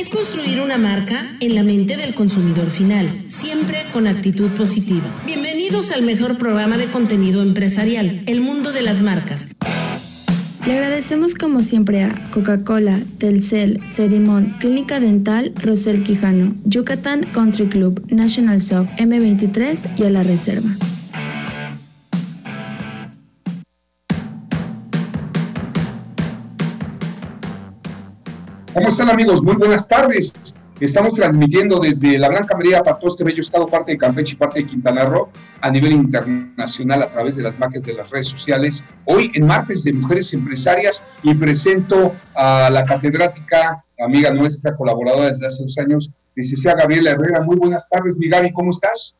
es construir una marca en la mente del consumidor final, siempre con actitud positiva. Bienvenidos al mejor programa de contenido empresarial, El Mundo de las Marcas. Le agradecemos como siempre a Coca-Cola, Telcel, Sedimon, Clínica Dental, Rosel Quijano, Yucatán Country Club, National Soft, M23 y a La Reserva. ¿Cómo están amigos? Muy buenas tardes. Estamos transmitiendo desde la Blanca María para todo este bello estado, parte de Campeche y parte de Quintana Roo, a nivel internacional a través de las magias de las redes sociales. Hoy en martes de Mujeres Empresarias y presento a la catedrática, amiga nuestra, colaboradora desde hace dos años, licenciada Gabriela Herrera. Muy buenas tardes, mi Gaby, ¿cómo estás?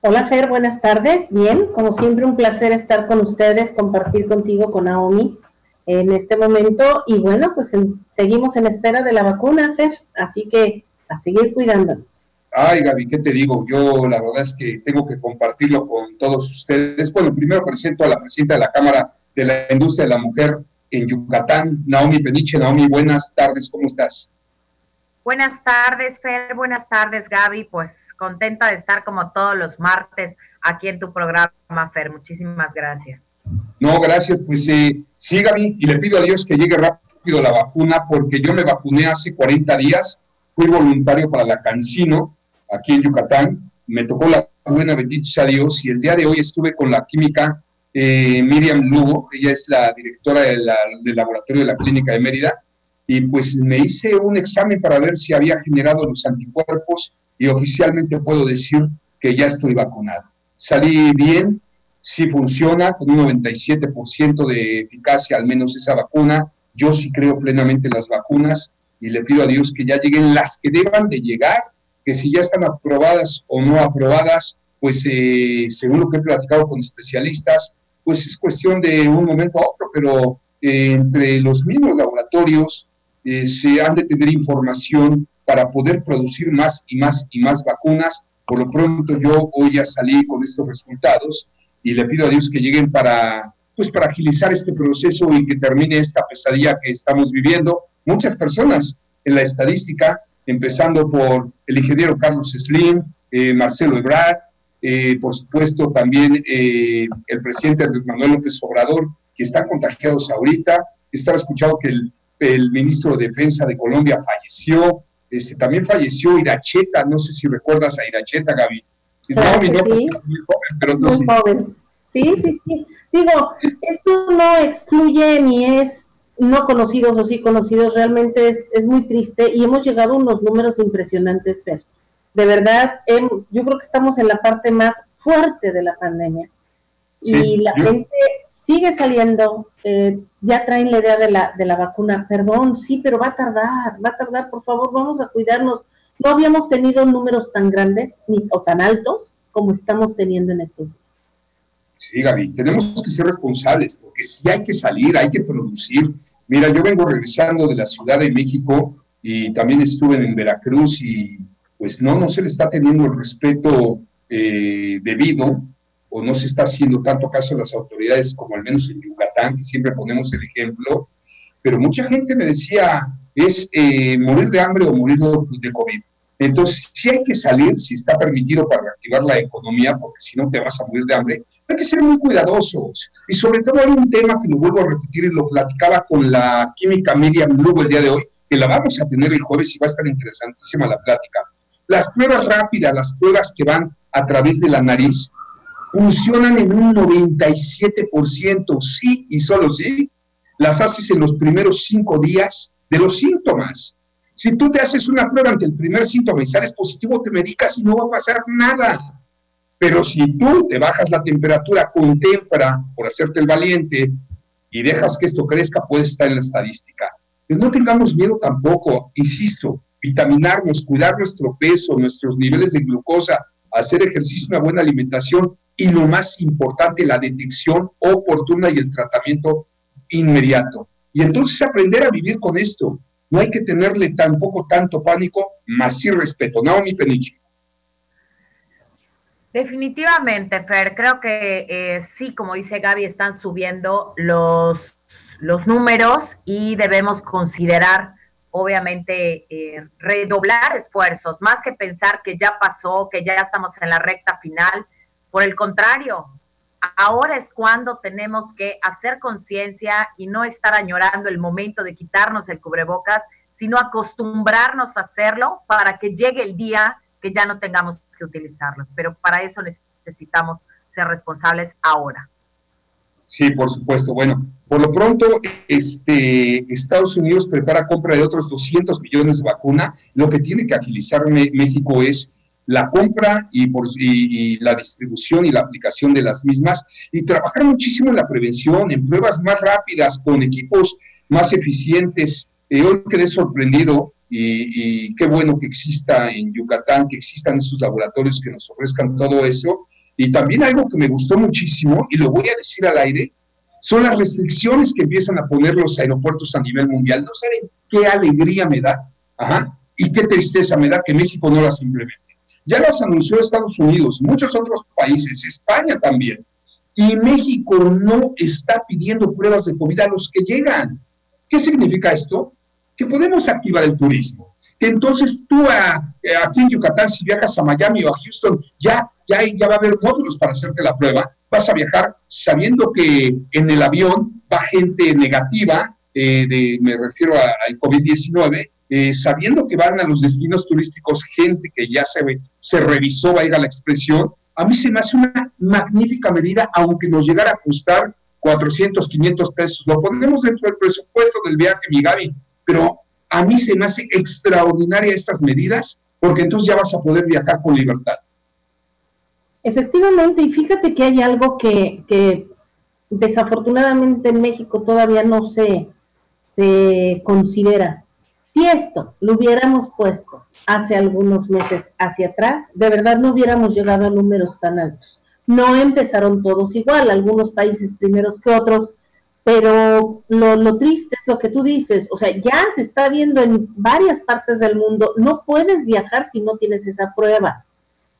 Hola Fer, buenas tardes. Bien, como siempre un placer estar con ustedes, compartir contigo, con Naomi, en este momento. Y bueno, pues seguimos en espera de la vacuna, Fer, así que a seguir cuidándonos. Ay, Gaby, ¿qué te digo? Yo la verdad es que tengo que compartirlo con todos ustedes. Bueno, primero presento a la presidenta de la Cámara de la Industria de la Mujer en Yucatán, Naomi Peniche. Naomi, buenas tardes, ¿cómo estás? Buenas tardes, Fer. Buenas tardes, Gaby. Pues contenta de estar como todos los martes aquí en tu programa, Fer. Muchísimas gracias. No, gracias. Pues eh, sí, y le pido a Dios que llegue rápido la vacuna, porque yo me vacuné hace 40 días, fui voluntario para la Cancino, aquí en Yucatán, me tocó la buena, bendito sea Dios, y el día de hoy estuve con la química eh, Miriam Lugo, ella es la directora del laboratorio de la Clínica de Mérida, y pues me hice un examen para ver si había generado los anticuerpos y oficialmente puedo decir que ya estoy vacunado. Salí bien, sí funciona, con un 97% de eficacia, al menos esa vacuna. Yo sí creo plenamente en las vacunas y le pido a Dios que ya lleguen las que deban de llegar, que si ya están aprobadas o no aprobadas, pues eh, según lo que he platicado con especialistas, pues es cuestión de un momento a otro, pero eh, entre los mismos laboratorios eh, se han de tener información para poder producir más y más y más vacunas. Por lo pronto yo hoy ya salí con estos resultados y le pido a Dios que lleguen para, pues, para agilizar este proceso y que termine esta pesadilla que estamos viviendo. Muchas personas en la estadística, empezando por el ingeniero Carlos Slim, eh, Marcelo Ebrard, eh, por supuesto también eh, el presidente Andrés Manuel López Obrador, que están contagiados ahorita. Estaba escuchado que el, el ministro de Defensa de Colombia falleció, este, también falleció Iracheta, no sé si recuerdas a Iracheta, Gaby, sí, muy joven. Sí, sí, sí. Digo, esto no excluye ni es no conocidos o sí conocidos, realmente es, es muy triste y hemos llegado a unos números impresionantes, Fer. De verdad, yo creo que estamos en la parte más fuerte de la pandemia y la gente sigue saliendo, eh, ya traen la idea de la, de la vacuna, perdón, sí, pero va a tardar, va a tardar, por favor, vamos a cuidarnos, no habíamos tenido números tan grandes ni, o tan altos como estamos teniendo en estos días. Sí, Gaby, tenemos que ser responsables, porque si hay que salir, hay que producir. Mira, yo vengo regresando de la Ciudad de México y también estuve en Veracruz y pues no, no se le está teniendo el respeto eh, debido o no se está haciendo tanto caso a las autoridades como al menos en Yucatán, que siempre ponemos el ejemplo, pero mucha gente me decía, es eh, morir de hambre o morir de COVID. Entonces, si hay que salir, si está permitido para reactivar la economía, porque si no te vas a morir de hambre, hay que ser muy cuidadosos. Y sobre todo hay un tema que lo vuelvo a repetir y lo platicaba con la química Miriam Lugo el día de hoy, que la vamos a tener el jueves y va a estar interesantísima la plática. Las pruebas rápidas, las pruebas que van a través de la nariz, funcionan en un 97%, sí y solo sí. Las haces en los primeros cinco días de los síntomas. Si tú te haces una prueba ante el primer síntoma y sales positivo, te medicas y no va a pasar nada. Pero si tú te bajas la temperatura con tempra por hacerte el valiente y dejas que esto crezca, puedes estar en la estadística. Pues no tengamos miedo tampoco, insisto, vitaminarnos, cuidar nuestro peso, nuestros niveles de glucosa, hacer ejercicio, una buena alimentación y lo más importante, la detección oportuna y el tratamiento inmediato. Y entonces aprender a vivir con esto. No hay que tenerle tampoco tanto pánico, más sí respeto. Naomi Peniche. Definitivamente, Fer, creo que eh, sí, como dice Gaby, están subiendo los, los números y debemos considerar obviamente eh, redoblar esfuerzos, más que pensar que ya pasó, que ya estamos en la recta final. Por el contrario, ahora es cuando tenemos que hacer conciencia y no estar añorando el momento de quitarnos el cubrebocas, sino acostumbrarnos a hacerlo para que llegue el día que ya no tengamos que utilizarlo. Pero para eso necesitamos ser responsables ahora. Sí, por supuesto. Bueno, por lo pronto, este, Estados Unidos prepara compra de otros 200 millones de vacuna. Lo que tiene que agilizar México es la compra y, por, y, la distribución y la aplicación de las mismas y trabajar muchísimo en la prevención, en pruebas más rápidas, con equipos más eficientes. Eh, hoy quedé sorprendido y, qué bueno que exista en Yucatán, que existan esos laboratorios que nos ofrezcan todo eso. Y también algo que me gustó muchísimo, y lo voy a decir al aire, son las restricciones que empiezan a poner los aeropuertos a nivel mundial. No saben qué alegría me da y qué tristeza me da que México no las implemente. Ya las anunció Estados Unidos, muchos otros países, España también. Y México no está pidiendo pruebas de COVID a los que llegan. ¿Qué significa esto? Que podemos activar el turismo. Que entonces tú eh, aquí en Yucatán, si viajas a Miami o a Houston, ya, ya, ya va a haber módulos para hacerte la prueba. Vas a viajar sabiendo que en el avión va gente negativa, eh, de, me refiero al COVID-19, eh, sabiendo que van a los destinos turísticos gente que ya se, se revisó, vaya la expresión, a mí se me hace una magnífica medida, aunque nos llegara a costar 400, 500 pesos. Lo ponemos dentro del presupuesto del viaje, mi Gaby, pero a mí se me hace extraordinaria estas medidas, porque entonces ya vas a poder viajar con libertad. Efectivamente, y fíjate que hay algo que, que desafortunadamente en México todavía no se, se considera si esto lo hubiéramos puesto hace algunos meses hacia atrás, de verdad no hubiéramos llegado a números tan altos. No empezaron todos igual, algunos países primeros que otros, pero lo, triste es lo que tú dices, o sea, ya se está viendo en varias partes del mundo, no puedes viajar si no tienes esa prueba.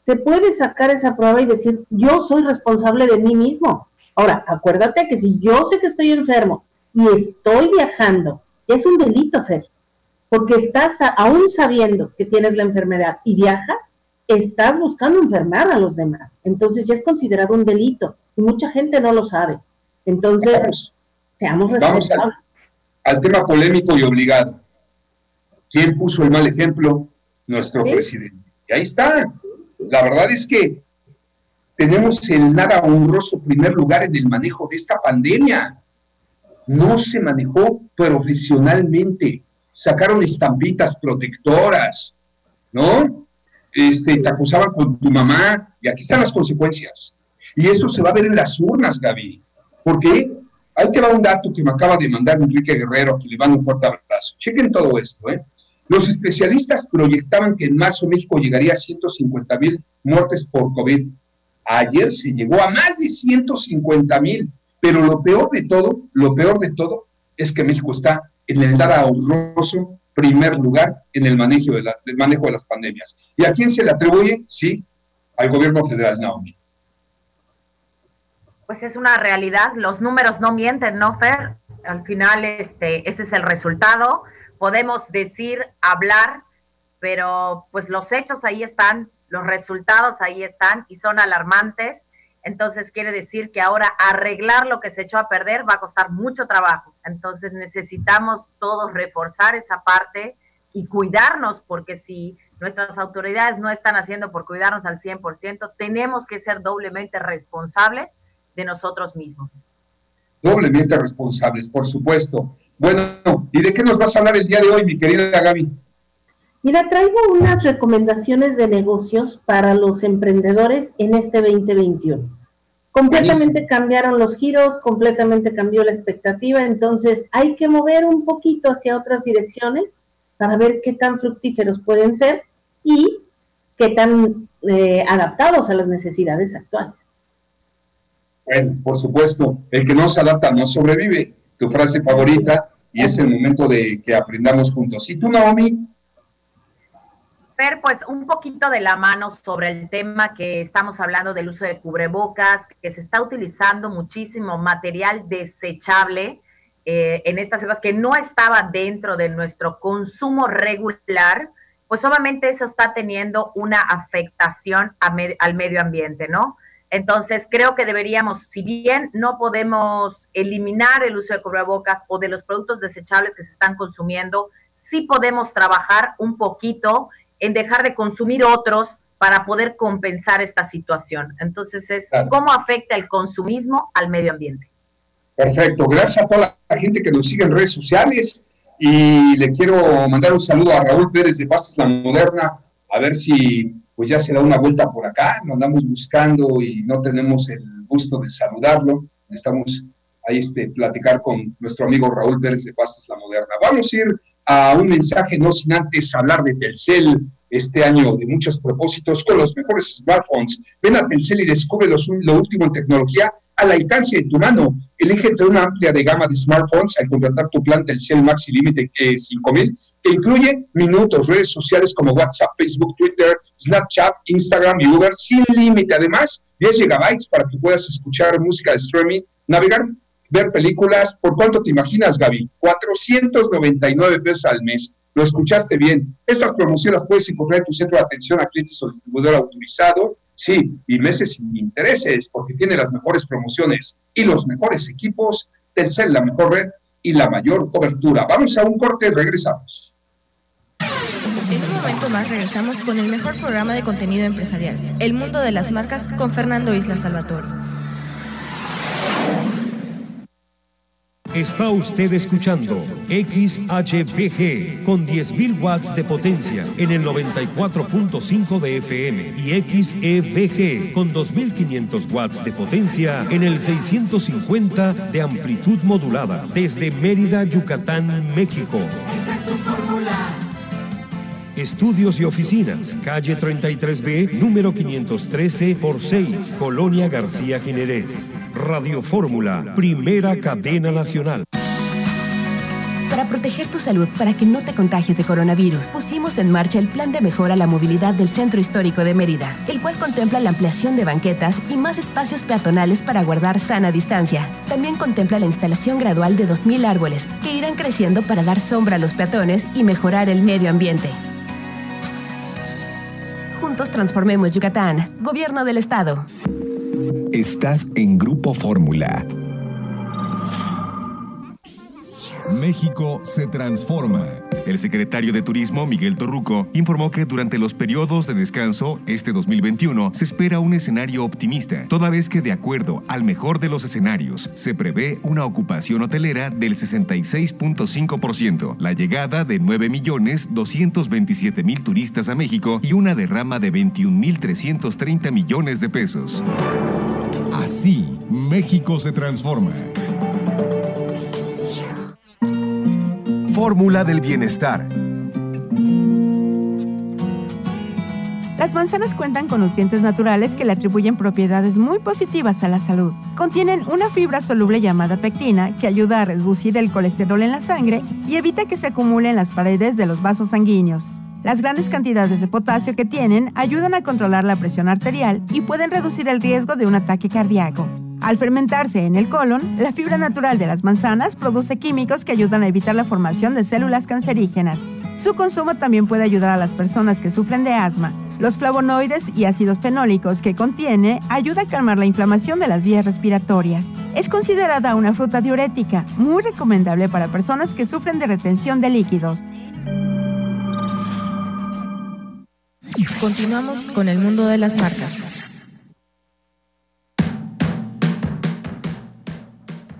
Se puede sacar esa prueba y decir, yo soy responsable de mí mismo. Ahora, acuérdate que si yo sé que estoy enfermo y estoy viajando, es un delito, Fer porque estás, aún sabiendo que tienes la enfermedad y viajas, estás buscando enfermar a los demás. Entonces ya es considerado un delito y mucha gente no lo sabe. Entonces, seamos responsables. Vamos al, tema polémico y obligado. ¿Quién puso el mal ejemplo? Nuestro presidente. Y ahí está. La verdad es que tenemos el nada honroso primer lugar en el manejo de esta pandemia. No se manejó profesionalmente sacaron estampitas protectoras, ¿no? Este, te acusaban con tu mamá y aquí están las consecuencias. Y eso se va a ver en las urnas, Gaby. Porque ahí te va un dato que me acaba de mandar Enrique Guerrero, que le mando un fuerte abrazo. Chequen todo esto, ¿eh? Los especialistas proyectaban que en marzo México llegaría a 150 mil muertes por COVID. Ayer se llegó a más de 150 mil, pero lo peor de todo, lo peor de todo es que México está en el dar ahorroso primer lugar en el manejo de, la, manejo de las pandemias. ¿Y a quién se le atribuye? Sí, al gobierno federal, Naomi. Pues es una realidad, los números no mienten, ¿no, Fer? Al final, este, ese es el resultado. Podemos decir, hablar, pero pues los hechos ahí están, los resultados ahí están y son alarmantes entonces quiere decir que ahora arreglar lo que se echó a perder va a costar mucho trabajo. Entonces necesitamos todos reforzar esa parte y cuidarnos, porque si nuestras autoridades no están haciendo por cuidarnos al 100%, tenemos que ser doblemente responsables de nosotros mismos. Doblemente responsables, por supuesto. Bueno, ¿y de qué nos vas a hablar el día de hoy, mi querida Gaby? Mira, traigo unas recomendaciones de negocios para los emprendedores en este 2021. Completamente cambiaron los giros, completamente cambió la expectativa, entonces hay que mover un poquito hacia otras direcciones para ver qué tan fructíferos pueden ser y qué tan eh, adaptados a las necesidades actuales. Bueno, por supuesto, el que no se adapta no sobrevive, tu frase favorita, y es el momento de que aprendamos juntos. ¿Y tú, Naomi? Ver, pues un poquito de la mano sobre el tema que estamos hablando del uso de cubrebocas, que se está utilizando muchísimo material desechable eh, en estas épocas que no estaba dentro de nuestro consumo regular, pues obviamente eso está teniendo una afectación al medio ambiente, ¿no? Entonces, creo que deberíamos, si bien no podemos eliminar el uso de cubrebocas o de los productos desechables que se están consumiendo, sí podemos trabajar un poquito en dejar de consumir otros para poder compensar esta situación. Entonces, es cómo afecta el consumismo al medio ambiente. Perfecto, gracias a toda la gente que nos sigue en redes sociales. Y le quiero mandar un saludo a Raúl Pérez de Pastas La Moderna, a ver si pues ya se da una vuelta por acá, nos andamos buscando y no tenemos el gusto de saludarlo, estamos ahí este, platicar con nuestro amigo Raúl Pérez de Pastas La Moderna. Vamos a ir a un mensaje, no sin antes hablar de Telcel, este año de muchos propósitos con los mejores smartphones. Ven a Telcel y descubre lo último en tecnología al alcance de tu mano. Elige entre una amplia de gama de smartphones al contratar tu plan Telcel Maxi Límite eh, 5000, que incluye minutos, redes sociales como WhatsApp, Facebook, Twitter, Snapchat, Instagram y Uber sin límite. Además, 10 gigabytes para que puedas escuchar música de streaming, navegar ver películas. ¿Por cuánto te imaginas, Gaby? 499 pesos al mes. Lo escuchaste bien. Estas promociones puedes encontrar en tu centro de atención a clientes o distribuidor autorizado. Sí, y meses sin intereses, porque tiene las mejores promociones y los mejores equipos. Telcel, la mejor red y la mayor cobertura. Vamos a un corte y regresamos. En un momento más regresamos con el mejor programa de contenido empresarial, El Mundo de las Marcas, con Fernando Isla Salvatore. Está usted escuchando XHBG con 10.000 watts de potencia en el 94.5 de FM y XEVG con 2.500 watts de potencia en el 650 de amplitud modulada desde Mérida, Yucatán, México. Estudios y oficinas, calle 33B, número 513 por 6, Colonia García Jiménez. Radio Fórmula, primera cadena nacional. Para proteger tu salud, para que no te contagies de coronavirus, pusimos en marcha el Plan de Mejora a la Movilidad del Centro Histórico de Mérida, el cual contempla la ampliación de banquetas y más espacios peatonales para guardar sana distancia. También contempla la instalación gradual de 2.000 árboles, que irán creciendo para dar sombra a los peatones y mejorar el medio ambiente. Juntos transformemos Yucatán, Gobierno del Estado. Estás en Grupo Fórmula. México se transforma. El secretario de Turismo, Miguel Torruco, informó que durante los periodos de descanso, este 2021, se espera un escenario optimista, toda vez que de acuerdo al mejor de los escenarios, se prevé una ocupación hotelera del 66.5%, la llegada de 9.227.000 turistas a México y una derrama de 21.330 millones de pesos. Así, México se transforma. Fórmula del bienestar. Las manzanas cuentan con nutrientes naturales que le atribuyen propiedades muy positivas a la salud. Contienen una fibra soluble llamada pectina que ayuda a reducir el colesterol en la sangre y evita que se acumule en las paredes de los vasos sanguíneos. Las grandes cantidades de potasio que tienen ayudan a controlar la presión arterial y pueden reducir el riesgo de un ataque cardíaco. Al fermentarse en el colon, la fibra natural de las manzanas produce químicos que ayudan a evitar la formación de células cancerígenas. Su consumo también puede ayudar a las personas que sufren de asma. Los flavonoides y ácidos fenólicos que contiene ayuda a calmar la inflamación de las vías respiratorias. Es considerada una fruta diurética, muy recomendable para personas que sufren de retención de líquidos. Continuamos con el mundo de las marcas.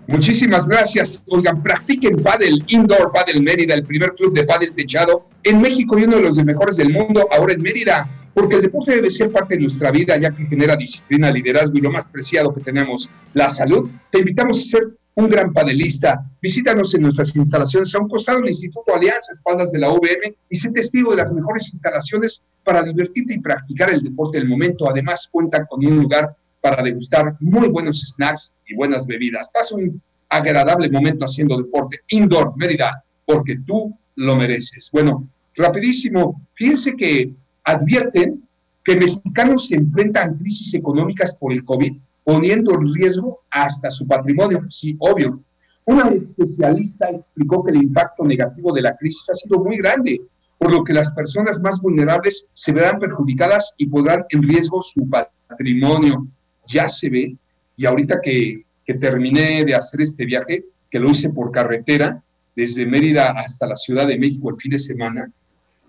Muchísimas gracias. Oigan, practiquen Padel Indoor Padel Mérida, el primer club de Padel techado en México y uno de los mejores del mundo ahora en Mérida, porque el deporte debe ser parte de nuestra vida ya que genera disciplina, liderazgo y lo más preciado que tenemos, la salud. Te invitamos a ser un gran padelista. Visítanos en nuestras instalaciones a un costado del Instituto Alianza, espaldas de la UVM, y sé testigo de las mejores instalaciones para divertirte y practicar el deporte del momento. Además, cuentan con un lugar para degustar muy buenos snacks y buenas bebidas. Pasa un agradable momento haciendo deporte indoor, Mérida, porque tú lo mereces. Bueno, rapidísimo, fíjense que advierten que mexicanos se enfrentan a crisis económicas por el COVID, poniendo en riesgo hasta su patrimonio. Sí, obvio. Una especialista explicó que el impacto negativo de la crisis ha sido muy grande, por lo que las personas más vulnerables se verán perjudicadas y podrán en riesgo su patrimonio. Ya se ve, y ahorita que, que terminé de hacer este viaje, que lo hice por carretera, desde Mérida hasta la Ciudad de México el fin de semana,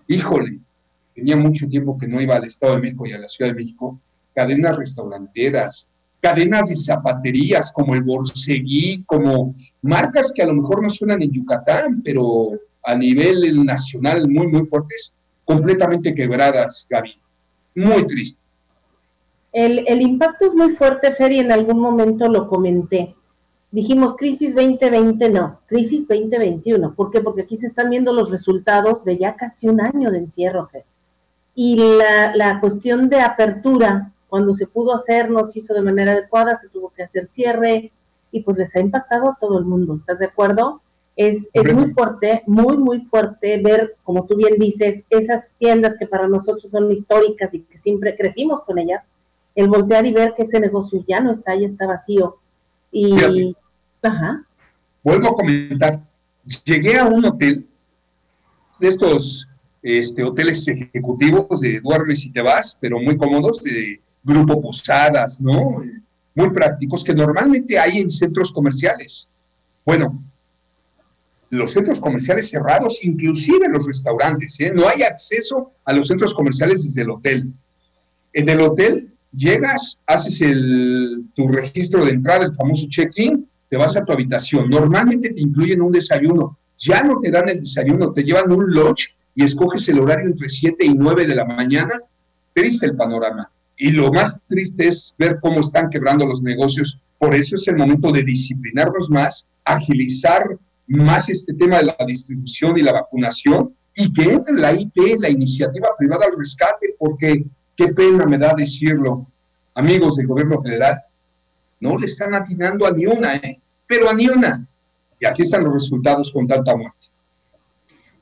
híjole, tenía mucho tiempo que no iba al Estado de México y a la Ciudad de México, cadenas restauranteras, cadenas de zapaterías como el Borseguí, como marcas que a lo mejor no suenan en Yucatán, pero a nivel nacional muy, muy fuertes, completamente quebradas, Gaby. Muy triste. El, el impacto es muy fuerte, Fer, y en algún momento lo comenté. Dijimos crisis 2020, no, crisis 2021. ¿Por qué? Porque aquí se están viendo los resultados de ya casi un año de encierro, Fer. Y la, la cuestión de apertura cuando se pudo hacer, no se hizo de manera adecuada, se tuvo que hacer cierre y pues les ha impactado a todo el mundo. ¿Estás de acuerdo? Es, es muy fuerte, muy, muy fuerte ver, como tú bien dices, esas tiendas que para nosotros son históricas y que siempre crecimos con ellas, el voltear y ver que ese negocio ya no está, ya está vacío. Y, ajá. Vuelvo a comentar, llegué a un hotel de estos este, hoteles ejecutivos de duermes y te vas, pero muy cómodos, de grupo posadas, ¿no? Muy prácticos que normalmente hay en centros comerciales. Bueno, los centros comerciales cerrados, inclusive los restaurantes, ¿eh? no hay acceso a los centros comerciales desde el hotel. En el hotel llegas, haces el, tu registro de entrada, el famoso check-in, te vas a tu habitación. Normalmente te incluyen un desayuno. Ya no te dan el desayuno, te llevan un lunch y escoges el horario entre 7 y 9 de la mañana. Triste el panorama. Y lo más triste es ver cómo están quebrando los negocios. Por eso es el momento de disciplinarnos más, agilizar más este tema de la distribución y la vacunación y que entre la IP, la iniciativa privada al rescate, porque qué pena me da decirlo, amigos del gobierno federal, no le están atinando a ni una, ¿eh? pero a ni una. Y aquí están los resultados con tanta muerte.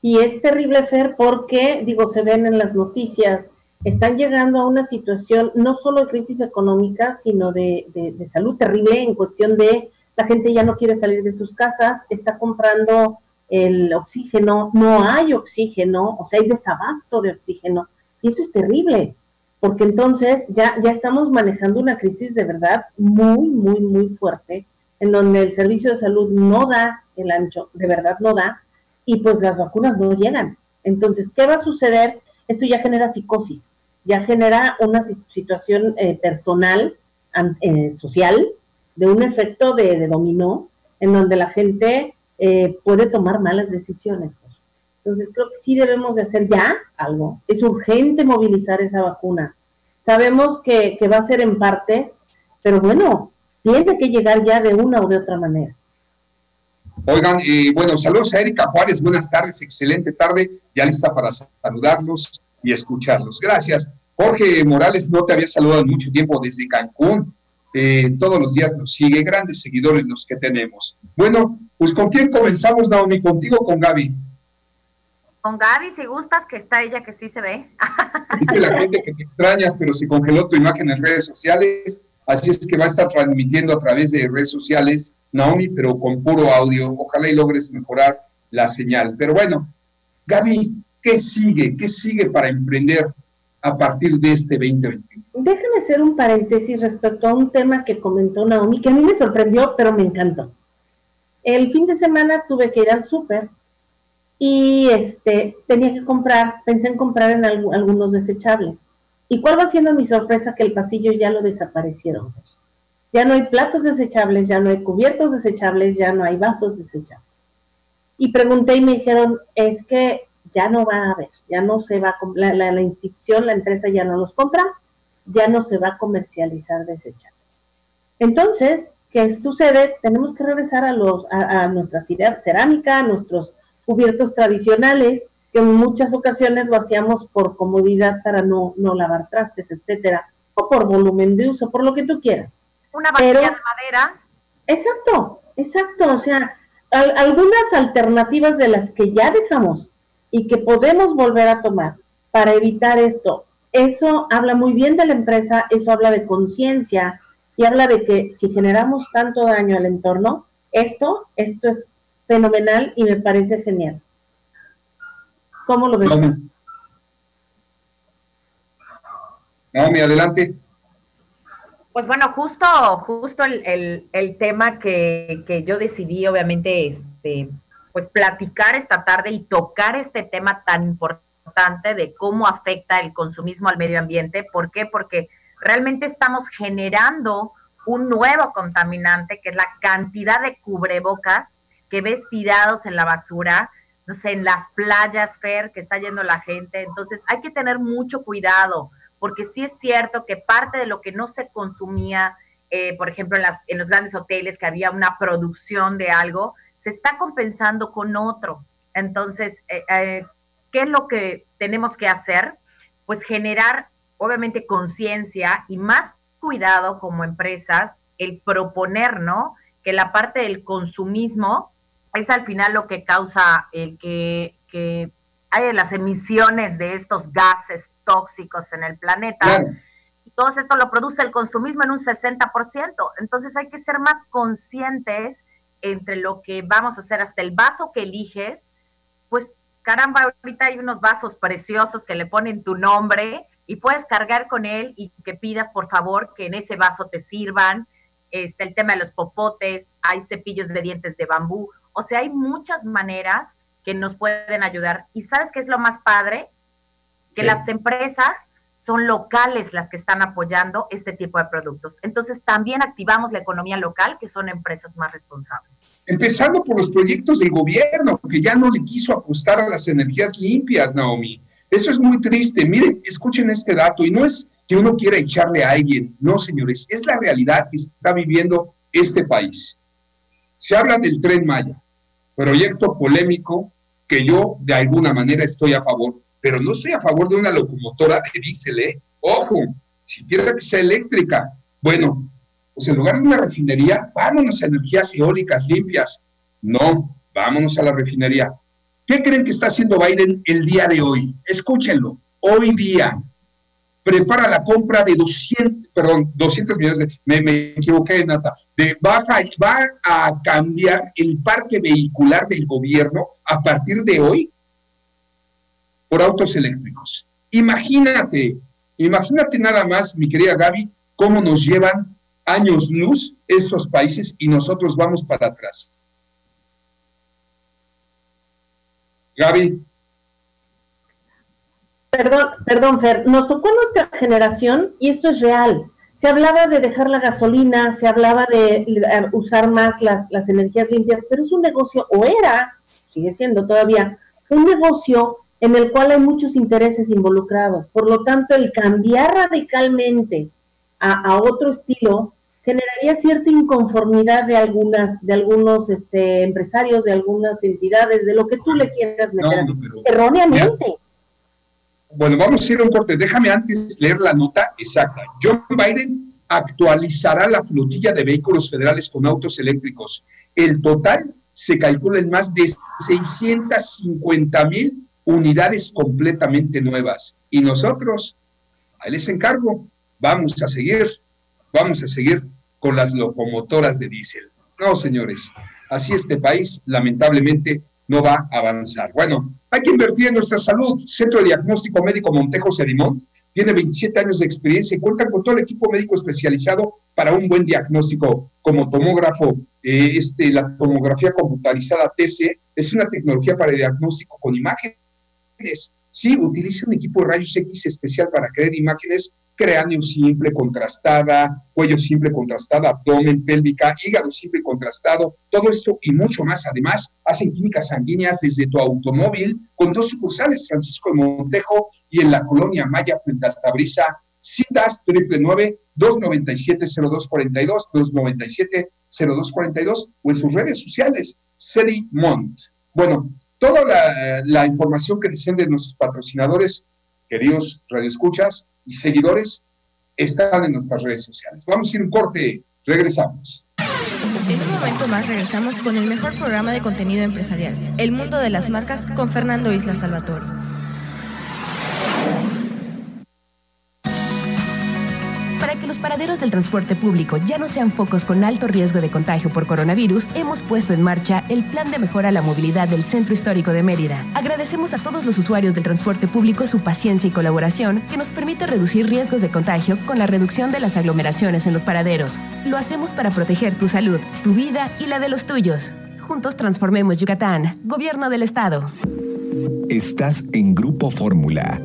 Y es terrible, Fer, porque, digo, se ven en las noticias, están llegando a una situación no solo de crisis económica, sino de, de, salud terrible en cuestión de la gente ya no quiere salir de sus casas, está comprando el oxígeno, no hay oxígeno, o sea, hay desabasto de oxígeno, y eso es terrible, porque entonces ya, ya estamos manejando una crisis de verdad muy, muy, muy fuerte, en donde el servicio de salud no da el ancho, de verdad no da, y pues las vacunas no llegan. Entonces, ¿qué va a suceder? Esto ya genera psicosis, ya genera una situación eh, personal, eh, social, de un efecto de, dominó, en donde la gente eh, puede tomar malas decisiones. Entonces creo que sí debemos de hacer ya algo. Es urgente movilizar esa vacuna. Sabemos que va a ser en partes, pero bueno, tiene que llegar ya de una o de otra manera. Oigan, y bueno, saludos a Erika Juárez, buenas tardes, excelente tarde, ya lista para saludarlos y escucharlos. Gracias. Jorge Morales, no te había saludado en mucho tiempo desde Cancún. Eh, todos los días nos sigue, grandes seguidores los que tenemos. Bueno, pues ¿con quién comenzamos, Naomi? ¿Contigo o con Gaby? Con Gaby, si gustas, que está ella que sí se ve. Dice la gente que te extrañas, pero se congeló tu imagen en redes sociales, así es que va a estar transmitiendo a través de redes sociales, Naomi, pero con puro audio. Ojalá y logres mejorar la señal. Pero bueno, Gaby, ¿qué sigue? ¿Qué sigue para emprender a partir de este 2021? Déjame hacer un paréntesis respecto a un tema que comentó Naomi, que a mí me sorprendió, pero me encantó. El fin de semana tuve que ir al súper y este, tenía que comprar, pensé en comprar en algunos desechables. ¿Y cuál va siendo mi sorpresa? Que el pasillo ya lo desaparecieron. Ya no hay platos desechables, ya no hay cubiertos desechables, ya no hay vasos desechables. Y pregunté y me dijeron, es que ya no va a haber, ya no se va, la, la, la institución, la empresa ya no los compra, ya no se va a comercializar desechables. Entonces, ¿qué sucede? Tenemos que regresar a, los, a, nuestra cerámica, a nuestros cubiertos tradicionales, que en muchas ocasiones lo hacíamos por comodidad para no, no lavar trastes, etcétera, o por volumen de uso, por lo que tú quieras. Una vajilla de madera. Exacto, exacto. O sea, algunas alternativas de las que ya dejamos y que podemos volver a tomar para evitar esto. Eso habla muy bien de la empresa, eso habla de conciencia y habla de que si generamos tanto daño al entorno, esto, esto es fenomenal y me parece genial. ¿Cómo lo ves? Naomi, adelante. Pues bueno, justo, justo el, tema que, que, yo decidí, obviamente, este, pues platicar esta tarde y tocar este tema tan importante de cómo afecta el consumismo al medio ambiente. ¿Por qué? Porque realmente estamos generando un nuevo contaminante, que es la cantidad de cubrebocas que ves tirados en la basura, no sé, en las playas, Fer, que está yendo la gente. Entonces hay que tener mucho cuidado, porque sí es cierto que parte de lo que no se consumía, eh, por ejemplo, en, las, los grandes hoteles, que había una producción de algo, se está compensando con otro. Entonces, eh, eh, ¿qué es lo que tenemos que hacer? Pues generar, obviamente, conciencia y más cuidado como empresas, el proponer, ¿no? Que la parte del consumismo es al final lo que causa el que, que las emisiones de estos gases tóxicos en el planeta. Y todo esto lo produce el consumismo en un 60%. Entonces hay que ser más conscientes entre lo que vamos a hacer hasta el vaso que eliges. Pues caramba, ahorita hay unos vasos preciosos que le ponen tu nombre y puedes cargar con él y que pidas por favor que en ese vaso te sirvan. Este, el tema de los popotes, hay cepillos de dientes de bambú. O sea, hay muchas maneras que nos pueden ayudar. ¿Y sabes qué es lo más padre? Que las empresas son locales las que están apoyando este tipo de productos. Entonces también activamos la economía local, que son empresas más responsables. Empezando por los proyectos del gobierno, que ya no le quiso apostar a las energías limpias, Naomi. Eso es muy triste. Miren, escuchen este dato y no es que uno quiera echarle a alguien, no, señores, es la realidad que está viviendo este país. Se habla del tren Maya, proyecto polémico que yo de alguna manera estoy a favor, pero no estoy a favor de una locomotora de diésel, ¿eh? Ojo, si quiere que sea eléctrica, bueno, pues en lugar de una refinería, vámonos a energías eólicas limpias. No, vámonos a la refinería. ¿Qué creen que está haciendo Biden el día de hoy? Escúchenlo, hoy día prepara la compra de 200, perdón, 200 millones de, me, me equivoqué, Nata, de, va, a, va a cambiar el parque vehicular del gobierno a partir de hoy por autos eléctricos. Imagínate, imagínate nada más, mi querida Gaby, cómo nos llevan años luz estos países y nosotros vamos para atrás. Gaby. Perdón, perdón, Fer, nos tocó nuestra generación y esto es real. Se hablaba de dejar la gasolina, se hablaba de usar más las, las energías limpias, pero es un negocio, o era, sigue siendo todavía, un negocio en el cual hay muchos intereses involucrados. Por lo tanto, el cambiar radicalmente a, a otro estilo generaría cierta inconformidad de algunas, de algunos este, empresarios, de algunas entidades, de lo que tú le quieras meter, erróneamente. Bueno, vamos a ir a un corte. Déjame antes leer la nota exacta. John Biden actualizará la flotilla de vehículos federales con autos eléctricos. El total se calcula en más de 650 mil unidades completamente nuevas. Y nosotros, ahí les encargo, vamos a seguir, vamos a seguir con las locomotoras de diésel. No, señores, así este país lamentablemente no va a avanzar. Bueno, hay que invertir en nuestra salud. Centro de Diagnóstico Médico Montejo Cerimón tiene 27 años de experiencia y cuenta con todo el equipo médico especializado para un buen diagnóstico, como tomógrafo, eh, este, la tomografía computarizada TC, es una tecnología para diagnóstico con imágenes. Sí, utiliza un equipo de rayos X especial para crear imágenes cráneo simple contrastada, cuello simple contrastado, abdomen, pélvica, hígado simple contrastado, todo esto y mucho más. Además, hacen químicas sanguíneas desde tu automóvil con dos sucursales, Francisco de Montejo y en la colonia Maya frente a Altabrisa, CITAS triple nueve 297-0242, 297-0242 o en sus redes sociales, Mont. Bueno, toda la, información que desciende de nuestros patrocinadores, queridos radioescuchas, y seguidores están en nuestras redes sociales. Vamos a ir un corte, regresamos. En un momento más regresamos con el mejor programa de contenido empresarial, El Mundo de las Marcas, con Fernando Isla Salvatore. Del transporte público ya no sean focos con alto riesgo de contagio por coronavirus, hemos puesto en marcha el Plan de Mejora a la Movilidad del Centro Histórico de Mérida. Agradecemos a todos los usuarios del transporte público su paciencia y colaboración que nos permite reducir riesgos de contagio con la reducción de las aglomeraciones en los paraderos. Lo hacemos para proteger tu salud, tu vida y la de los tuyos. Juntos transformemos Yucatán, Gobierno del Estado. Estás en Grupo Fórmula.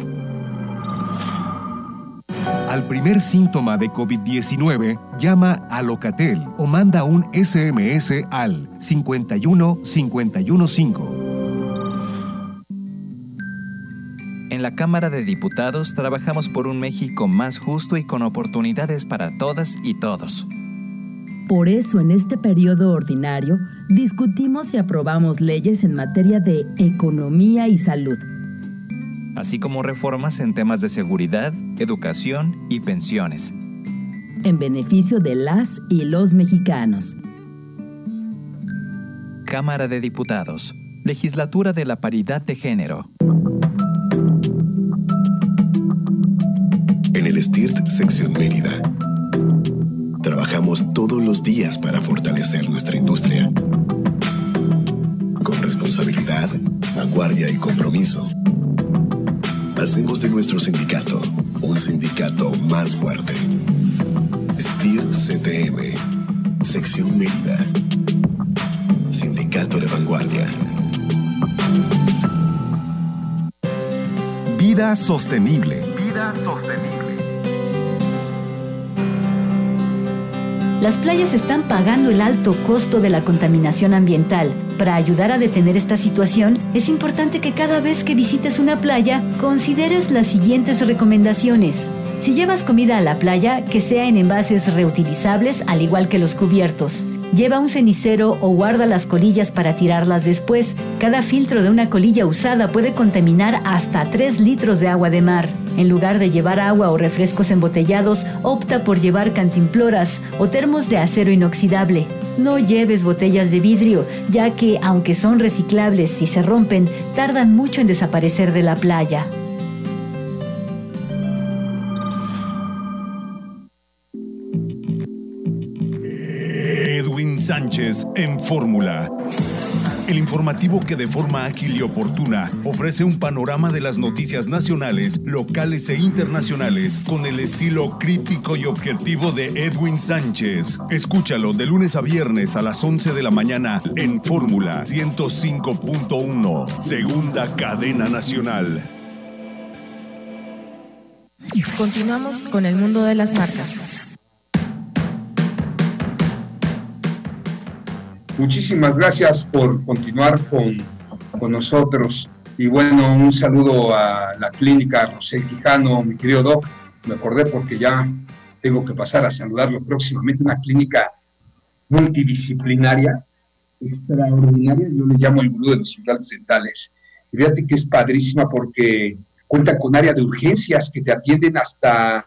Al primer síntoma de COVID-19, llama a Locatel o manda un SMS al 51 515. En la Cámara de Diputados trabajamos por un México más justo y con oportunidades para todas y todos. Por eso en este periodo ordinario discutimos y aprobamos leyes en materia de economía y salud así como reformas en temas de seguridad, educación y pensiones. En beneficio de las y los mexicanos. Cámara de Diputados. Legislatura de la Paridad de Género. En el STIRT Sección Mérida. Trabajamos todos los días para fortalecer nuestra industria. Con responsabilidad, vanguardia y compromiso Hacemos de nuestro sindicato un sindicato más fuerte. STIRT CTM, Sección Mérida. Sindicato de Vanguardia. Vida sostenible. Vida sostenible. Las playas están pagando el alto costo de la contaminación ambiental. Para ayudar a detener esta situación, es importante que cada vez que visites una playa consideres las siguientes recomendaciones. Si llevas comida a la playa, que sea en envases reutilizables al igual que los cubiertos. Lleva un cenicero o guarda las colillas para tirarlas después. Cada filtro de una colilla usada puede contaminar hasta 3 litros de agua de mar. En lugar de llevar agua o refrescos embotellados, opta por llevar cantimploras o termos de acero inoxidable. No lleves botellas de vidrio, ya que, aunque son reciclables y se rompen, tardan mucho en desaparecer de la playa. Sánchez en Fórmula. El informativo que de forma ágil y oportuna ofrece un panorama de las noticias nacionales, locales e internacionales con el estilo crítico y objetivo de Edwin Sánchez. Escúchalo de lunes a viernes a las 11 de la mañana en Fórmula 105.1, segunda cadena nacional. Continuamos con el mundo de las marcas. Muchísimas gracias por continuar con, con nosotros. Y bueno, un saludo a la clínica José Quijano, mi querido Doc. Me acordé porque ya tengo que pasar a saludarlo próximamente. Una clínica multidisciplinaria, extraordinaria. Yo le llamo el gurú de los implantes dentales. Y fíjate que es padrísima porque cuenta con área de urgencias que te atienden hasta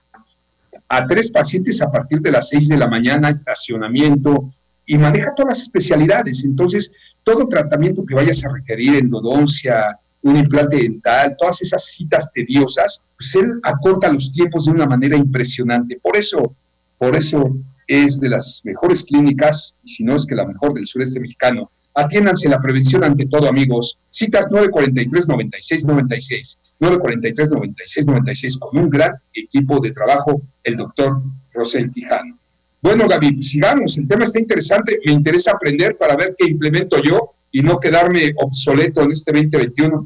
a tres pacientes a partir de las seis de la mañana, estacionamiento, y maneja todas las especialidades. Entonces, todo tratamiento que vayas a requerir, endodoncia, un implante dental, todas esas citas tediosas, pues él acorta los tiempos de una manera impresionante. Por eso, por eso es de las mejores clínicas, y si no es que la mejor del sureste mexicano. Atiéndanse la prevención ante todo, amigos. Citas 943-9696, 943-9696, con un gran equipo de trabajo, el doctor Rosel Quijano. Bueno, Gaby, sigamos, el tema está interesante, me interesa aprender para ver qué implemento yo y no quedarme obsoleto en este 2021.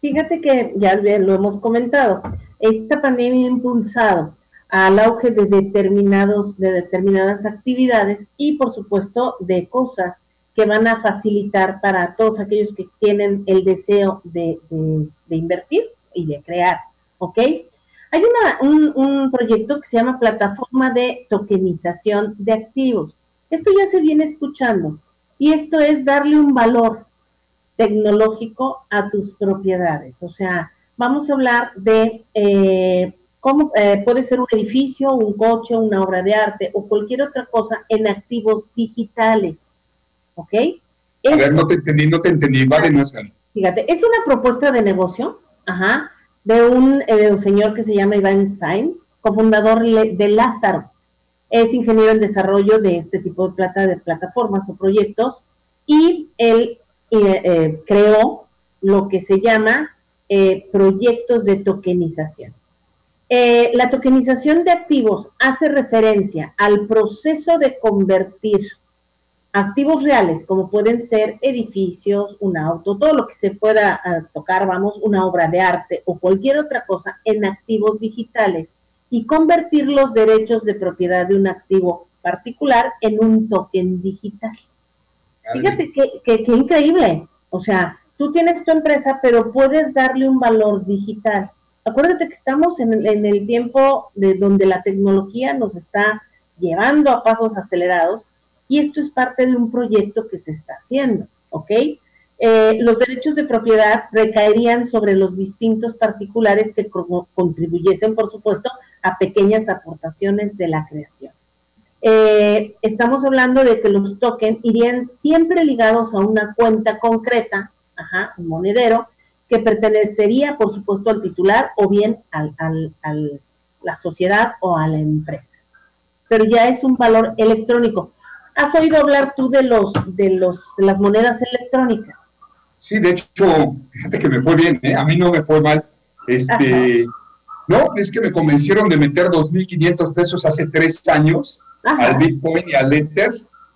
Fíjate que ya lo hemos comentado, esta pandemia ha impulsado al auge de determinados de determinadas actividades y por supuesto de cosas que van a facilitar para todos aquellos que tienen el deseo de, de invertir y de crear, ¿ok? Hay un, proyecto que se llama Plataforma de Tokenización de Activos. Esto ya se viene escuchando y esto es darle un valor tecnológico a tus propiedades. O sea, vamos a hablar de eh, cómo eh, puede ser un edificio, un coche, una obra de arte o cualquier otra cosa en activos digitales. ¿Ok? A ver, no te entendí, no te entendí. Vale, no Fíjate, es una propuesta de negocio, ajá, de un, eh, señor que se llama Iván Sainz, cofundador de Lázaro. Es ingeniero en desarrollo de este tipo de, plata, de plataformas o proyectos y él eh, eh, creó lo que se llama eh, proyectos de tokenización. la tokenización de activos hace referencia al proceso de convertir activos reales, como pueden ser edificios, un auto, todo lo que se pueda ah, tocar, vamos, una obra de arte o cualquier otra cosa, en activos digitales y convertir los derechos de propiedad de un activo particular en un token digital. Fíjate qué increíble. O sea, tú tienes tu empresa, pero puedes darle un valor digital. Acuérdate que estamos en el, en el tiempo de donde la tecnología nos está llevando a pasos acelerados y esto es parte de un proyecto que se está haciendo, ¿ok? Eh, los derechos de propiedad recaerían sobre los distintos particulares que contribuyesen, por supuesto, a pequeñas aportaciones de la creación. Eh, estamos hablando de que los tokens irían siempre ligados a una cuenta concreta, ajá, un monedero, que pertenecería, por supuesto, al titular o bien a la sociedad o a la empresa. Pero ya es un valor electrónico. ¿Has oído hablar tú de los de los de las monedas electrónicas? Sí, de hecho, fíjate que me fue bien, ¿eh? a mí no me fue mal. Este, no, es que me convencieron de meter 2.500 pesos hace tres años al Bitcoin y al Ether,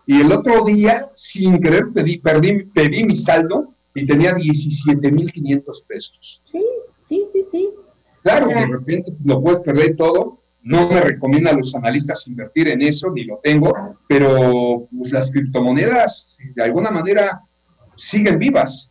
y el otro día, sin querer, pedí, perdí, pedí mi saldo y tenía 17.500 pesos. Sí, sí, sí, sí. Claro, de repente pues, lo puedes perder todo, no me recomienda a los analistas invertir en eso, ni lo tengo, pero pues, las criptomonedas de alguna manera siguen vivas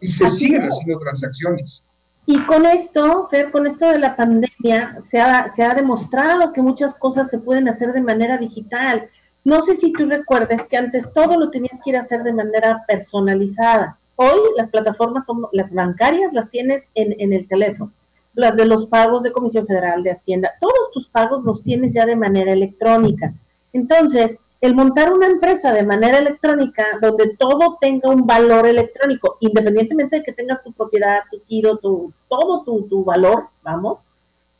y se siguen haciendo transacciones. Y con esto, Fer, con esto de la pandemia, se ha, se ha demostrado que muchas cosas se pueden hacer de manera digital. No sé si tú recuerdas que antes todo lo tenías que ir a hacer de manera personalizada. Hoy las plataformas son, las bancarias las tienes en, en el teléfono las de los pagos de Comisión Federal de Hacienda, todos tus pagos los tienes ya de manera electrónica. Entonces, el montar una empresa de manera electrónica donde todo tenga un valor electrónico, independientemente de que tengas tu propiedad, tu giro, tu, todo tu, tu valor, vamos,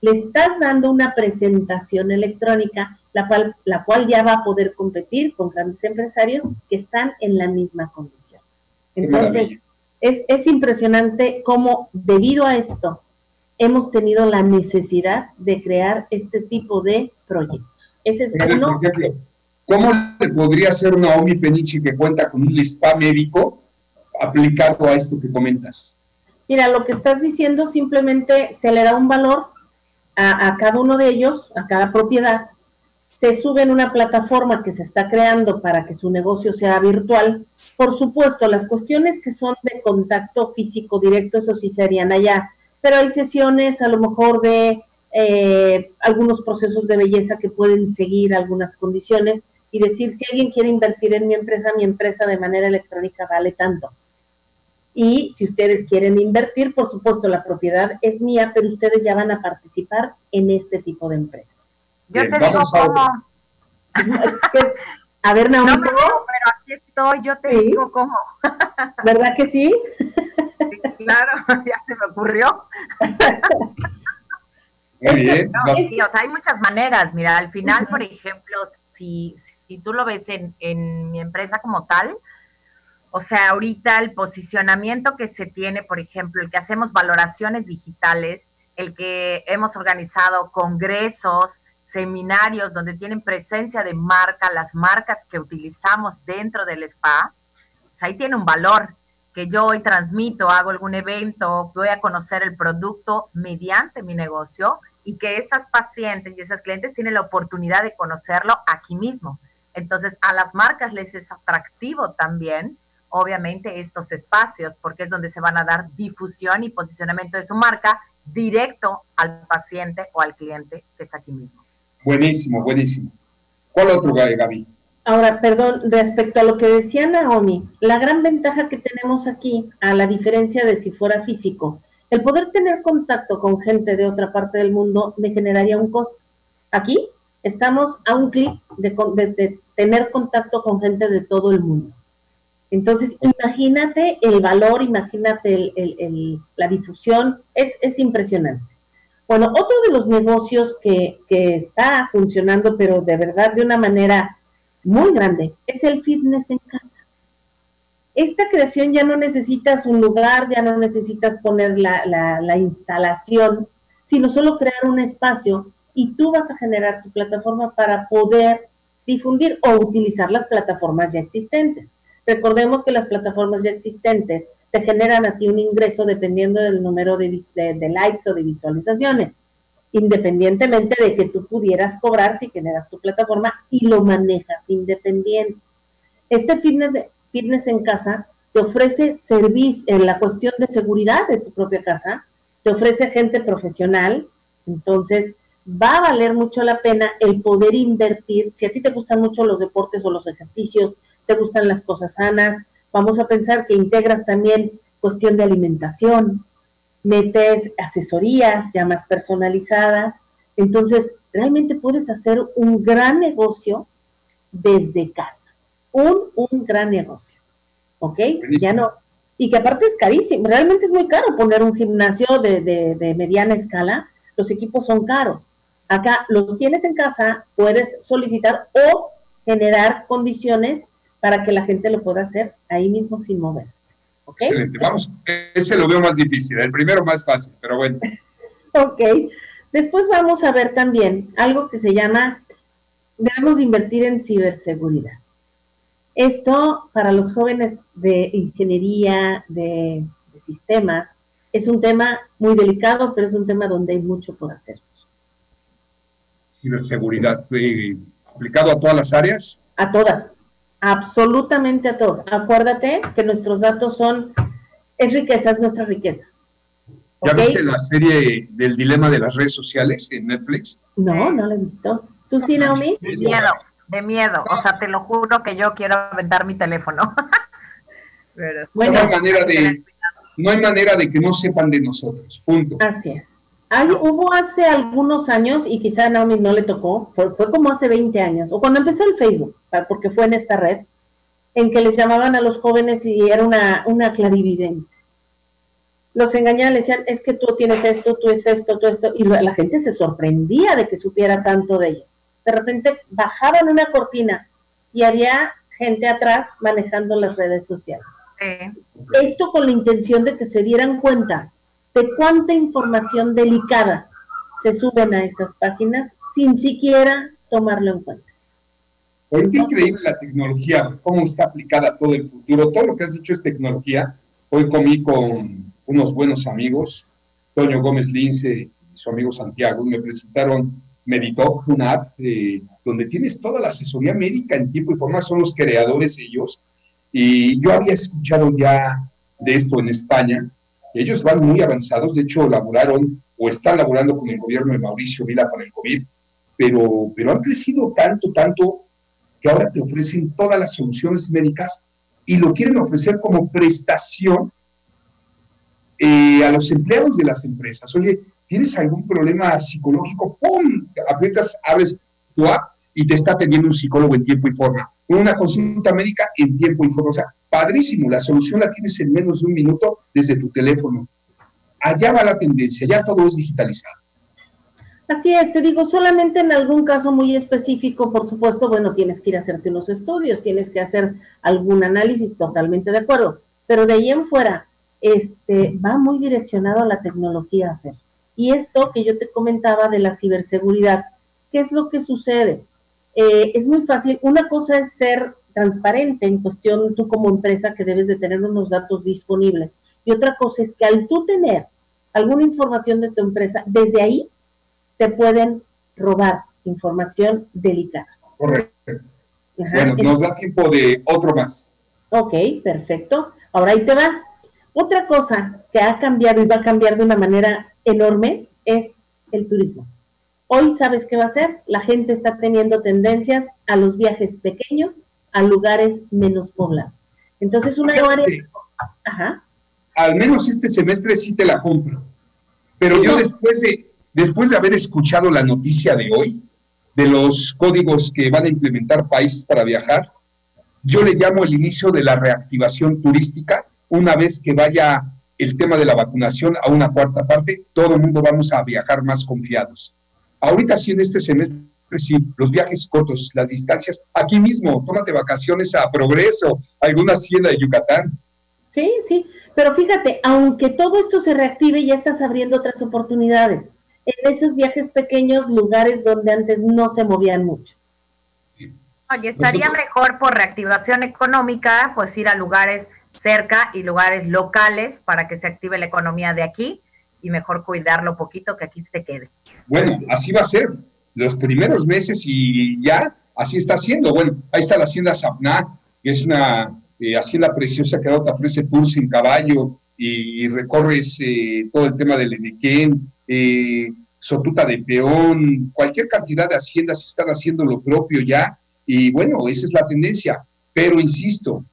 le estás dando una presentación electrónica, la cual, la cual ya va a poder competir con grandes empresarios que están en la misma condición. Entonces, es, es impresionante cómo debido a esto, hemos tenido la necesidad de crear este tipo de proyectos. Ese es uno. Por ejemplo, ¿cómo le podría ser Naomi Penichi que cuenta con un spa médico aplicado a esto que comentas? Mira, lo que estás diciendo simplemente se le da un valor a, a cada uno de ellos, a cada propiedad, se sube en una plataforma que se está creando para que su negocio sea virtual. Por supuesto, las cuestiones que son de contacto físico directo, eso sí serían allá pero hay sesiones a lo mejor de eh, algunos procesos de belleza que pueden seguir algunas condiciones y decir, si alguien quiere invertir en mi empresa, mi empresa de manera electrónica vale tanto. Y si ustedes quieren invertir, por supuesto, la propiedad es mía, pero ustedes ya van a participar en este tipo de empresa. Yo te digo cómo. A ver, Naomi. No, pero aquí estoy, yo te digo cómo. ¿Verdad que sí? Claro, ya se me ocurrió. Muy bien. sí, o sea, hay muchas maneras. Mira, al final, por ejemplo, si, si tú lo ves en, en mi empresa como tal, o sea, ahorita el posicionamiento que se tiene, por ejemplo, el que hacemos valoraciones digitales, el que hemos organizado congresos, seminarios donde tienen presencia de marca, las marcas que utilizamos dentro del spa, pues ahí tiene un valor que yo hoy transmito, hago algún evento, voy a conocer el producto mediante mi negocio y que esas pacientes y esas clientes tienen la oportunidad de conocerlo aquí mismo. Entonces, a las marcas les es atractivo también, obviamente, estos espacios, porque es donde se van a dar difusión y posicionamiento de su marca directo al paciente o al cliente que es aquí mismo. Buenísimo, buenísimo. ¿Cuál otro, Gaby? Ahora, perdón, respecto a lo que decía Naomi, la gran ventaja que tenemos aquí, a la diferencia de si fuera físico, el poder tener contacto con gente de otra parte del mundo me generaría un costo. Aquí estamos a un clic de, tener contacto con gente de todo el mundo. Entonces, imagínate el valor, imagínate la difusión, es, es impresionante. Bueno, otro de los negocios que está funcionando, pero de verdad de una manera muy grande, es el fitness en casa esta creación ya no necesitas un lugar, ya no necesitas poner la, instalación, sino solo crear un espacio y tú vas a generar tu plataforma para poder difundir o utilizar las plataformas ya existentes. Recordemos que las plataformas ya existentes te generan a ti un ingreso dependiendo del número de, de, likes o de visualizaciones, independientemente de que tú pudieras cobrar si generas tu plataforma y lo manejas independiente. Este fitness, de, Fitness en Casa te ofrece servicio en la cuestión de seguridad de tu propia casa, te ofrece gente profesional, entonces va a valer mucho la pena el poder invertir. Si a ti te gustan mucho los deportes o los ejercicios, te gustan las cosas sanas, vamos a pensar que integras también cuestión de alimentación, metes asesorías ya más personalizadas, entonces realmente puedes hacer un gran negocio desde casa un, un gran negocio. ¿Ok? Ya no. Y que aparte es carísimo, realmente es muy caro poner un gimnasio de, de, mediana escala, los equipos son caros. Acá los tienes en casa, puedes solicitar o generar condiciones para que la gente lo pueda hacer ahí mismo sin moverse. ¿Ok? Excelente. Vamos, ese lo veo más difícil, el primero más fácil, pero bueno. ok. Después vamos a ver también algo que se llama, debemos invertir en ciberseguridad. Esto para los jóvenes de ingeniería, de, sistemas, es un tema muy delicado, pero es un tema donde hay mucho por hacer. Ciberseguridad, eh, ¿aplicado a todas las áreas? A todas, absolutamente a todos. Acuérdate que nuestros datos son, es riqueza, es nuestra riqueza. ¿Ya viste la serie del dilema de las redes sociales en Netflix? No, no la he visto. ¿Tú sí, Naomi? Miedo de miedo. O sea, te lo juro que yo quiero aventar mi teléfono. bueno, no hay manera de, no hay manera de que no sepan de nosotros. Punto. Así es. Hubo hace algunos años, y quizá a Naomi no le tocó, fue, fue, como hace 20 años, o cuando empezó el Facebook, porque fue en esta red, en que les llamaban a los jóvenes y era una, una clarividente. Los engañaban, le decían, es que tú tienes esto, tú es esto, tú esto, y la gente se sorprendía de que supiera tanto de ellos de repente bajaban una cortina y había gente atrás manejando las redes sociales. Esto con la intención de que se dieran cuenta de cuánta información delicada se suben a esas páginas sin siquiera tomarlo en cuenta. Oye, qué increíble la tecnología, cómo está aplicada a todo el futuro. Todo lo que has dicho es tecnología. Hoy comí con unos buenos amigos, Toño Gómez Lince y su amigo Santiago, y me presentaron Meditoc, una app eh, donde tienes toda la asesoría médica en tiempo y forma, son los creadores ellos. Y yo había escuchado ya de esto en España. Ellos van muy avanzados, de hecho, laburaron o están laborando con el gobierno de Mauricio Vila para el COVID, pero, pero han crecido tanto, tanto, que ahora te ofrecen todas las soluciones médicas y lo quieren ofrecer como prestación eh, a los empleados de las empresas. Oye, ¿tienes algún problema psicológico? ¡Pum! Aprietas, abres tu app y te está atendiendo un psicólogo en tiempo y forma. Una consulta médica en tiempo y forma. O sea, padrísimo, la solución la tienes en menos de un minuto desde tu teléfono. Allá va la tendencia, ya todo es digitalizado. Así es, te digo, solamente en algún caso muy específico, por supuesto, bueno, tienes que ir a hacerte unos estudios, tienes que hacer algún análisis, totalmente de acuerdo. Pero de ahí en fuera, este, va muy direccionado a la tecnología, Fer. Y esto que yo te comentaba de la ciberseguridad, ¿qué es lo que sucede? Eh, es muy fácil. Una cosa es ser transparente en cuestión tú como empresa que debes de tener unos datos disponibles. Y otra cosa es que al tú tener alguna información de tu empresa, desde ahí te pueden robar información delicada. Correcto. bueno, nos da tiempo de otro más. Ok, perfecto. Ahora ahí te va. Otra cosa que ha cambiado y va a cambiar de una manera enorme es el turismo. Hoy sabes qué va a ser, la gente está teniendo tendencias a los viajes pequeños, a lugares menos poblados. Entonces, una área... Ajá. Al menos este semestre sí te la compro. Pero yo después de, después de haber escuchado la noticia de hoy, de los códigos que van a implementar países para viajar, yo le llamo el inicio de la reactivación turística una vez que vaya el tema de la vacunación a una cuarta parte, todo el mundo vamos a viajar más confiados. Ahorita sí, en este semestre, sí, los viajes cortos, las distancias, aquí mismo, tómate vacaciones a Progreso, alguna hacienda de Yucatán. Sí, sí, pero fíjate, aunque todo esto se reactive, ya estás abriendo otras oportunidades en esos viajes pequeños, lugares donde antes no se movían mucho. Oye, estaría mejor por reactivación económica, pues ir a lugares cerca y lugares locales para que se active la economía de aquí y mejor cuidarlo poquito que aquí se quede. Bueno, así va a ser. Los primeros meses y ya así está haciendo. Bueno, ahí está la hacienda Sapná, que es una eh, hacienda preciosa que ahora te ofrece tours en caballo y, recorres eh, todo el tema del Enequén, eh, Sotuta de Peón, cualquier cantidad de haciendas están haciendo lo propio ya. Y bueno, esa es la tendencia. Pero insisto,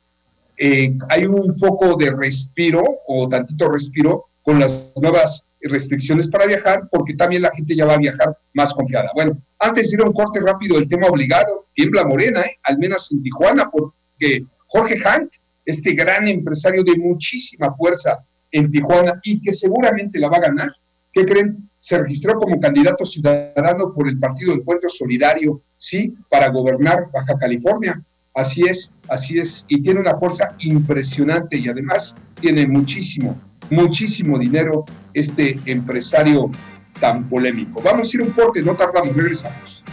eh, hay un foco de respiro o tantito respiro con las nuevas restricciones para viajar, porque también la gente ya va a viajar más confiada. Bueno, antes de ir a un corte rápido del tema obligado, tiembla Morena, ¿eh? al menos en Tijuana, porque Jorge Hank, este gran empresario de muchísima fuerza en Tijuana y que seguramente la va a ganar, ¿qué creen? Se registró como candidato ciudadano por el Partido Encuentro Solidario, sí, para gobernar Baja California. Así es, así es, y tiene una fuerza impresionante y además tiene muchísimo, muchísimo dinero este empresario tan polémico. Vamos a ir un corte, no tardamos, regresamos.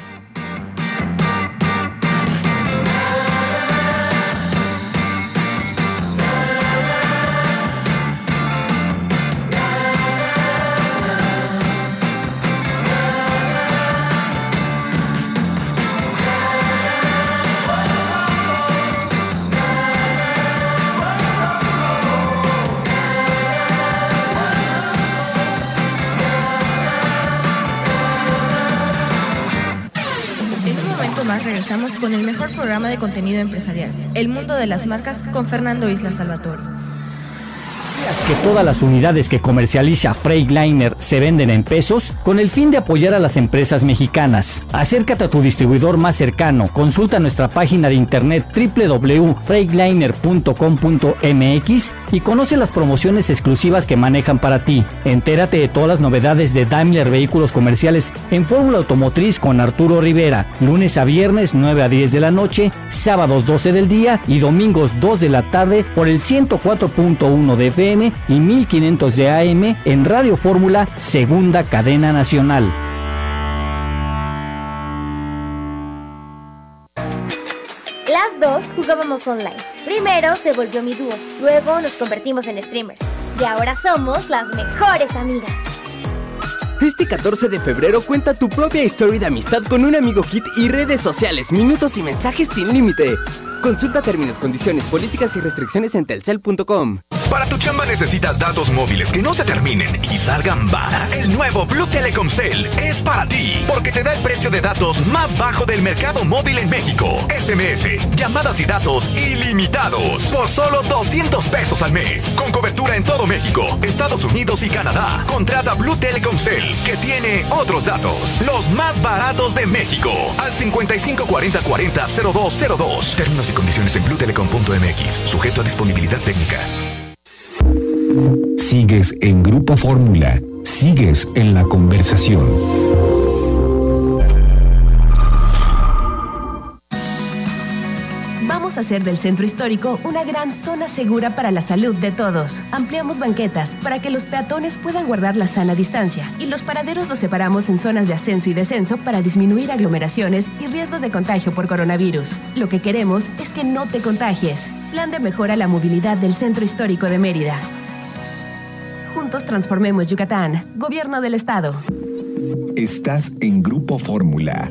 Con el mejor programa de contenido empresarial, El Mundo de las Marcas, con Fernando Isla Salvatore que todas las unidades que comercializa Freightliner se venden en pesos con el fin de apoyar a las empresas mexicanas. Acércate a tu distribuidor más cercano, consulta nuestra página de internet www.freightliner.com.mx y conoce las promociones exclusivas que manejan para ti. Entérate de todas las novedades de Daimler Vehículos Comerciales en Fórmula Automotriz con Arturo Rivera, lunes a viernes 9 a 10 de la noche, sábados 12 del día y domingos 2 de la tarde por el 104.1 de FM y 1500 de AM en Radio Fórmula, segunda cadena nacional. Las dos jugábamos online. Primero se volvió mi dúo, luego nos convertimos en streamers. Y ahora somos las mejores amigas. Este 14 de febrero cuenta tu propia historia de amistad con un amigo hit y redes sociales, minutos y mensajes sin límite. Consulta términos, condiciones, políticas y restricciones en telcel.com. Para tu chamba necesitas datos móviles que no se terminen y salgan vara. El nuevo Blue Telecom Cell es para ti, porque te da el precio de datos más bajo del mercado móvil en México. SMS, llamadas y datos ilimitados por solo 200 pesos al mes. Con cobertura en todo México, Estados Unidos y Canadá. Contrata Blue Telecom Cell, que tiene otros datos, los más baratos de México. Al 55 40 40 0202. Términos y condiciones en bluetelecom.mx. Sujeto a disponibilidad técnica. Sigues en Grupo Fórmula. Sigues en la conversación. Hacer del centro histórico una gran zona segura para la salud de todos. Ampliamos banquetas para que los peatones puedan guardar la sana distancia y los paraderos los separamos en zonas de ascenso y descenso para disminuir aglomeraciones y riesgos de contagio por coronavirus. Lo que queremos es que no te contagies. Plan de mejora la movilidad del centro histórico de Mérida. Juntos transformemos Yucatán. Gobierno del Estado. Estás en Grupo Fórmula.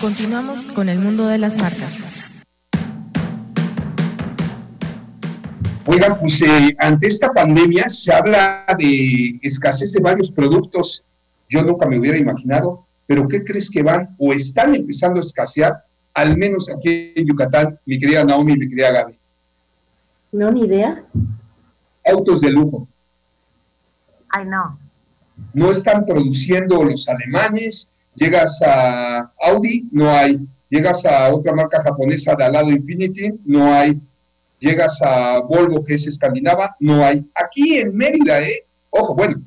Continuamos con el mundo de las marcas. Oigan, pues eh, ante esta pandemia se habla de escasez de varios productos. Yo nunca me hubiera imaginado, pero ¿qué crees que van o están empezando a escasear, al menos aquí en Yucatán, mi querida Naomi y mi querida Gaby? No, ni idea. Autos de lujo. Ay, no. No están produciendo los alemanes. Llegas a Audi, no hay. Llegas a otra marca japonesa de al lado Infinity, no hay llegas a Volvo, que es escandinava, no hay. Aquí en Mérida, ¿eh? Ojo, bueno,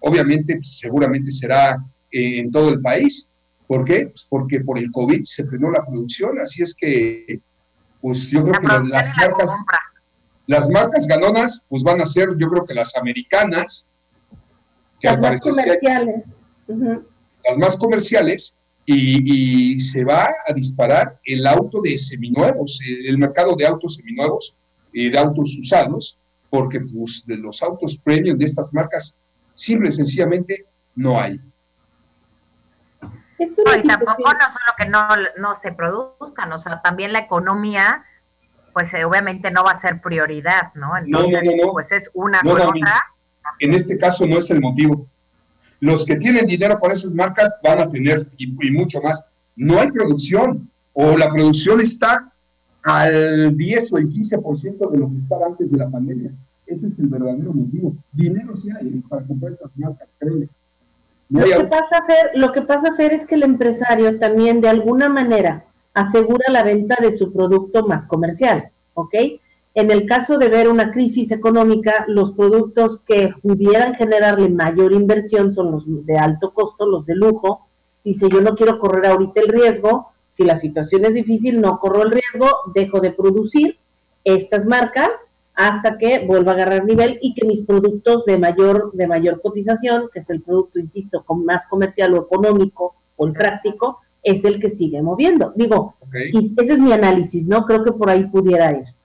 obviamente, pues, seguramente será en todo el país. ¿Por qué? Pues porque por el COVID se frenó la producción, así es que, pues yo creo que las, marcas, las marcas ganonas, pues van a ser, yo creo que las americanas, que las más comerciales. Las más comerciales, y, se va a disparar el auto de seminuevos, el mercado de autos seminuevos y de autos usados, porque pues, de los autos premium de estas marcas, simple y sencillamente no hay. y tampoco no solo que no, no se produzcan, o sea, también la economía, pues eh, obviamente no va a ser prioridad, ¿no? Entonces, no, no, no, pues es una cosa. En este caso no es el motivo. Los que tienen dinero para esas marcas van a tener y, mucho más. No hay producción o la producción está al 10 o el 15% de lo que estaba antes de la pandemia. Ese es el verdadero motivo. Dinero sí hay ¿eh? para comprar esas marcas, créeme. lo, que pasa, Fer, lo que pasa, Fer, es que el empresario también de alguna manera asegura la venta de su producto más comercial, ¿ok? En el caso de ver una crisis económica, los productos que pudieran generarle mayor inversión son los de alto costo, los de lujo. Dice, yo no quiero correr ahorita el riesgo, si la situación es difícil, no corro el riesgo, dejo de producir estas marcas hasta que vuelva a agarrar nivel y que mis productos de mayor, de mayor cotización, que es el producto, insisto, más comercial o económico o el práctico, es el que sigue moviendo. Digo, y ese es mi análisis, ¿no? Creo que por ahí pudiera ir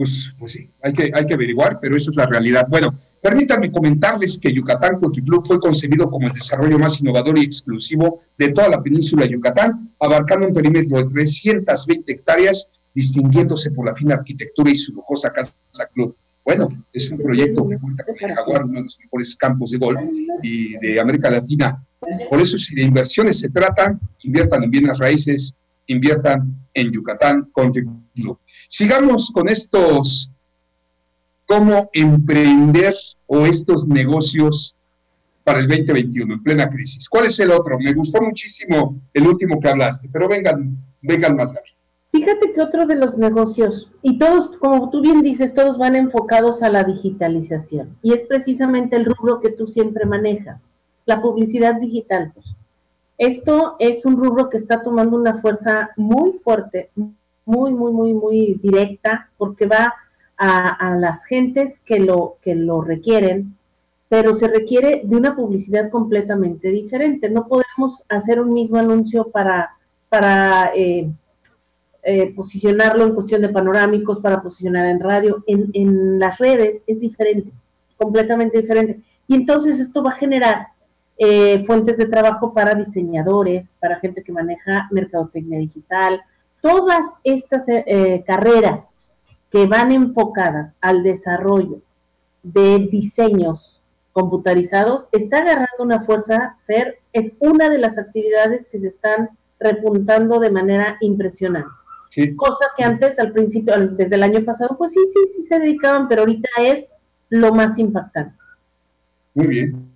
pues, pues sí, hay que, hay que averiguar, pero eso es la realidad. Bueno, permítanme comentarles que Yucatán Country Club fue concebido como el desarrollo más innovador y exclusivo de toda la península de Yucatán, abarcando un perímetro de 320 hectáreas, distinguiéndose por la fina arquitectura y su lujosa casa club. Bueno, es un proyecto que cuenta con el Jaguar, uno de los mejores campos de golf y de América Latina. Por eso, si de inversiones se trata, inviertan en bienes raíces, inviertan en Yucatán Country Club. Sigamos con estos, cómo emprender o estos negocios para el 2021 en plena crisis. ¿Cuál es el otro? Me gustó muchísimo el último que hablaste, pero vengan, vengan más, Gaby. Fíjate que otro de los negocios, y todos, como tú bien dices, todos van enfocados a la digitalización, y es precisamente el rubro que tú siempre manejas, la publicidad digital. Pues. Esto es un rubro que está tomando una fuerza muy fuerte, muy, muy, muy, muy directa, porque va a, las gentes que lo, que lo requieren, pero se requiere de una publicidad completamente diferente. No podemos hacer un mismo anuncio para, para eh, eh, posicionarlo en cuestión de panorámicos, para posicionar en radio. En, en las redes es diferente, completamente diferente. Y entonces esto va a generar eh, fuentes de trabajo para diseñadores, para gente que maneja mercadotecnia digital, todas estas eh, eh, carreras que van enfocadas al desarrollo de diseños computarizados, está agarrando una fuerza, Fer, es una de las actividades que se están repuntando de manera impresionante. Cosa que antes, al principio, desde el año pasado, pues sí, sí, sí se dedicaban, pero ahorita es lo más impactante. Muy bien.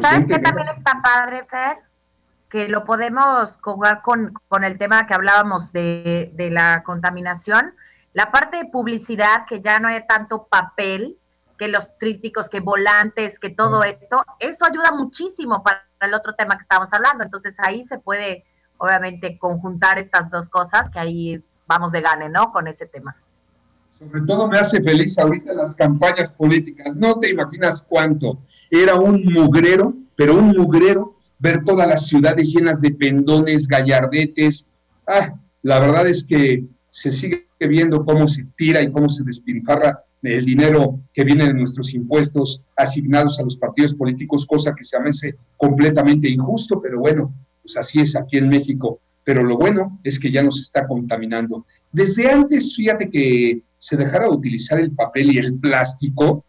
¿Sabes qué también está padre, Fer? que lo podemos jugar con, el tema que hablábamos de, la contaminación, la parte de publicidad, que ya no hay tanto papel, que los trípticos, que volantes, que todo esto, eso ayuda muchísimo para el otro tema que estábamos hablando. Entonces ahí se puede, obviamente, conjuntar estas dos cosas, que ahí vamos de gane, ¿no? Con ese tema. Sobre todo me hace feliz ahorita las campañas políticas. No te imaginas cuánto. Era un mugrero, pero un mugrero ver todas las ciudades llenas de pendones, gallardetes. Ah, la verdad es que se sigue viendo cómo se tira y cómo se despilfarra el dinero que viene de nuestros impuestos asignados a los partidos políticos, cosa que se hace completamente injusto, pero bueno, pues así es aquí en México. Pero lo bueno es que ya nos está contaminando. Desde antes, fíjate que se dejara de utilizar el papel y el plástico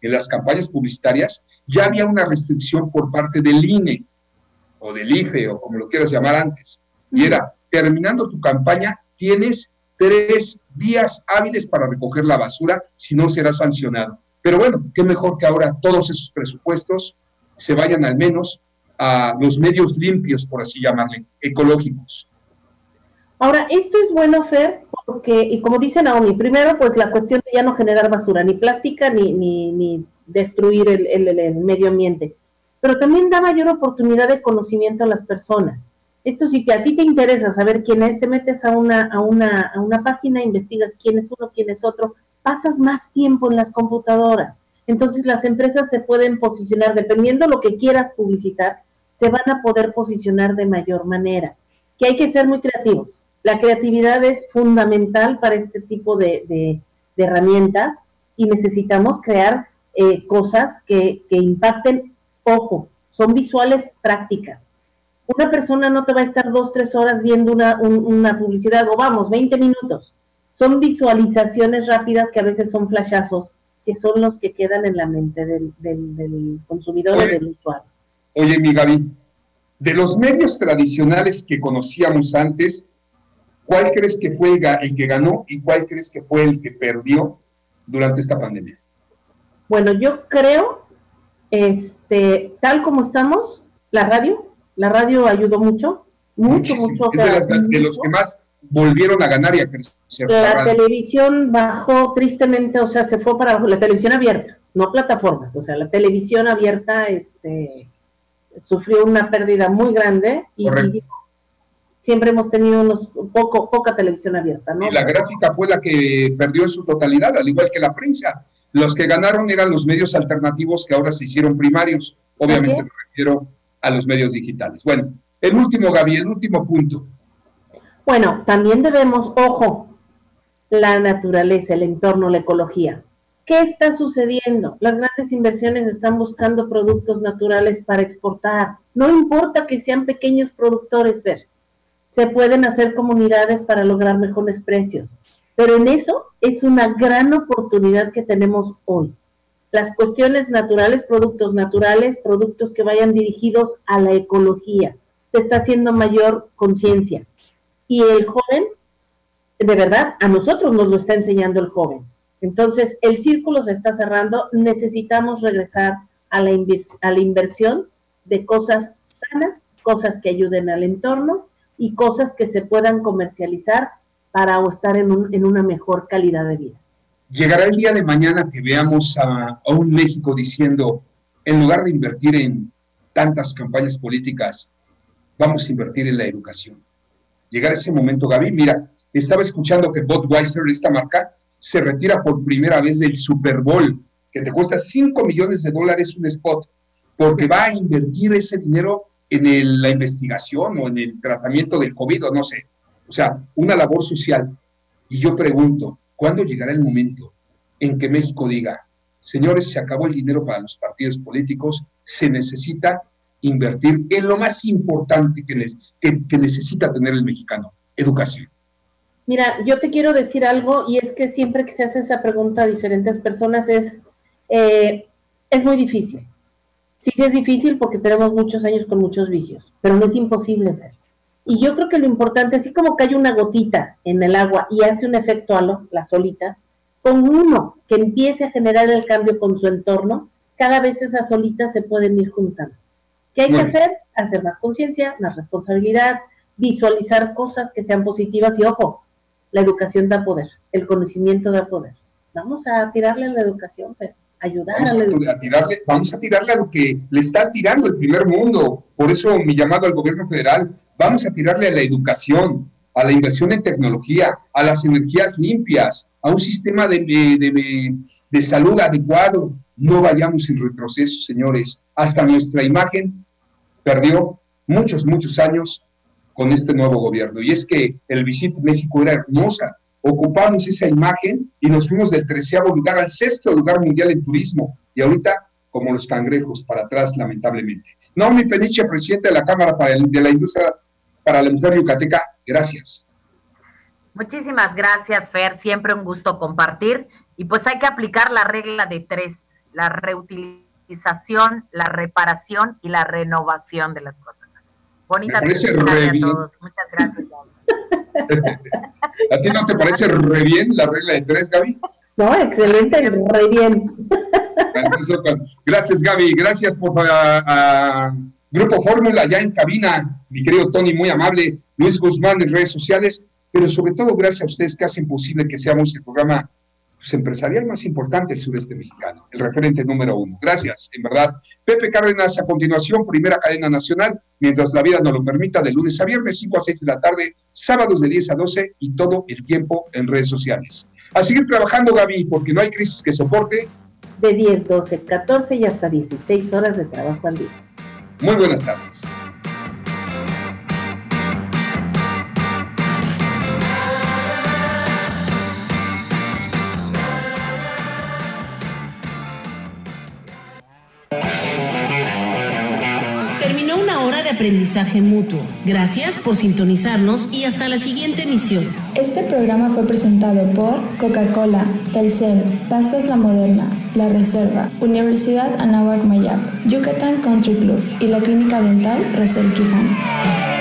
en las campañas publicitarias, ya había una restricción por parte del INE o del IFE o como lo quieras llamar antes. Y era, terminando tu campaña, tienes tres días hábiles para recoger la basura, si no será sancionado. Pero bueno, qué mejor que ahora todos esos presupuestos se vayan al menos a los medios limpios, por así llamarle, ecológicos. Ahora, esto es bueno, Fer, porque, y como dice Naomi, primero, pues la cuestión de ya no generar basura, ni plástica, ni, ni, ni destruir el, el, medio ambiente, pero también da mayor oportunidad de conocimiento a las personas. Esto sí que a ti te interesa saber quién es, te metes a una, a una, a una página, investigas quién es uno, quién es otro, pasas más tiempo en las computadoras. Entonces las empresas se pueden posicionar, dependiendo lo que quieras publicitar, se van a poder posicionar de mayor manera. Que hay que ser muy creativos. La creatividad es fundamental para este tipo de, herramientas y necesitamos crear eh, cosas que, impacten, ojo, son visuales prácticas. Una persona no te va a estar dos, tres horas viendo una, una publicidad o vamos, 20 minutos. Son visualizaciones rápidas que a veces son flashazos, que son los que quedan en la mente del, del, consumidor o del usuario. Oye, mi Gaby, de los medios tradicionales que conocíamos antes, ¿Cuál crees que fue el, que ganó y cuál crees que fue el que perdió durante esta pandemia? Bueno, yo creo, este, tal como estamos, la radio, la radio ayudó mucho, mucho, mucho. Es de, los que más volvieron a ganar y a crecer. La, televisión bajó tristemente, o sea, se fue para la televisión abierta, no plataformas, o sea, la televisión abierta, este, sufrió una pérdida muy grande y, y siempre hemos tenido unos poco, poca televisión abierta. ¿no? Y la gráfica fue la que perdió en su totalidad, al igual que la prensa. Los que ganaron eran los medios alternativos que ahora se hicieron primarios. Obviamente me refiero a los medios digitales. Bueno, el último, Gaby, el último punto. Bueno, también debemos, ojo, la naturaleza, el entorno, la ecología. ¿Qué está sucediendo? Las grandes inversiones están buscando productos naturales para exportar. No importa que sean pequeños productores, Fer se pueden hacer comunidades para lograr mejores precios. Pero en eso es una gran oportunidad que tenemos hoy. Las cuestiones naturales, productos naturales, productos que vayan dirigidos a la ecología. Se está haciendo mayor conciencia. Y el joven, de verdad, a nosotros nos lo está enseñando el joven. Entonces, el círculo se está cerrando. Necesitamos regresar a la, a la inversión de cosas sanas, cosas que ayuden al entorno y cosas que se puedan comercializar para estar en, un, en una mejor calidad de vida. Llegará el día de mañana que veamos a, un México diciendo, en lugar de invertir en tantas campañas políticas, vamos a invertir en la educación. Llegará ese momento, Gaby. Mira, estaba escuchando que Budweiser, esta marca, se retira por primera vez del Super Bowl, que te cuesta 5 millones de dólares un spot, porque va a invertir ese dinero en la investigación o en el tratamiento del COVID o no sé. O sea, una labor social. Y yo pregunto, ¿cuándo llegará el momento en que México diga, señores, se acabó el dinero para los partidos políticos, se necesita invertir en lo más importante que, que, necesita tener el mexicano, educación? Mira, yo te quiero decir algo y es que siempre que se hace esa pregunta a diferentes personas es, eh, es muy difícil. Sí, sí es difícil porque tenemos muchos años con muchos vicios, pero no es imposible ver. Y yo creo que lo importante, así como cae una gotita en el agua y hace un efecto halo, las olitas, con uno que empiece a generar el cambio con su entorno, cada vez esas olitas se pueden ir juntando. ¿Qué hay que hacer? Hacer más conciencia, más responsabilidad, visualizar cosas que sean positivas y ojo, la educación da poder, el conocimiento da poder. Vamos a tirarle a la educación, pero ayudar vamos a, tirarle, vamos a tirarle a lo que le está tirando el primer mundo. Por eso mi llamado al gobierno federal, vamos a tirarle a la educación, a la inversión en tecnología, a las energías limpias, a un sistema de, de, de salud adecuado. No vayamos en retroceso, señores. Hasta nuestra imagen perdió muchos, muchos años con este nuevo gobierno. Y es que el Visit México era hermosa, ocupamos esa imagen y nos fuimos del treceavo lugar al sexto lugar mundial en turismo. Y ahorita, como los cangrejos, para atrás, lamentablemente. No, mi Peniche, presidente de la Cámara para de la Industria para la Mujer Yucateca, gracias. Muchísimas gracias, Fer. Siempre un gusto compartir. Y pues hay que aplicar la regla de tres, la reutilización, la reparación y la renovación de las cosas. Bonita a todos. Muchas gracias, ¿A ti no te parece re bien la regla de tres, Gaby? No, excelente, re bien. Gracias, Gaby. Gracias por a, Grupo Fórmula, ya en cabina, mi querido Tony, muy amable. Luis Guzmán en redes sociales, pero sobre todo gracias a ustedes que hacen posible que seamos el programa pues, empresarial más importante del sureste mexicano, el referente número uno. Gracias, en verdad. Pepe Cárdenas, a continuación, primera cadena nacional, mientras la vida nos lo permita, de lunes a viernes, 5 a 6 de la tarde, sábados de 10 a 12 y todo el tiempo en redes sociales. A seguir trabajando, Gaby, porque no hay crisis que soporte. De 10, 12, 14 y hasta 16 horas de trabajo al día. Muy buenas tardes. Aprendizaje mutuo. Gracias por sintonizarnos y hasta la siguiente emisión. Este programa fue presentado por Coca-Cola, Telcel, Pastas La Moderna, La Reserva, Universidad Anáhuac Mayap, Yucatán Country Club y la Clínica Dental Rosel Quijano.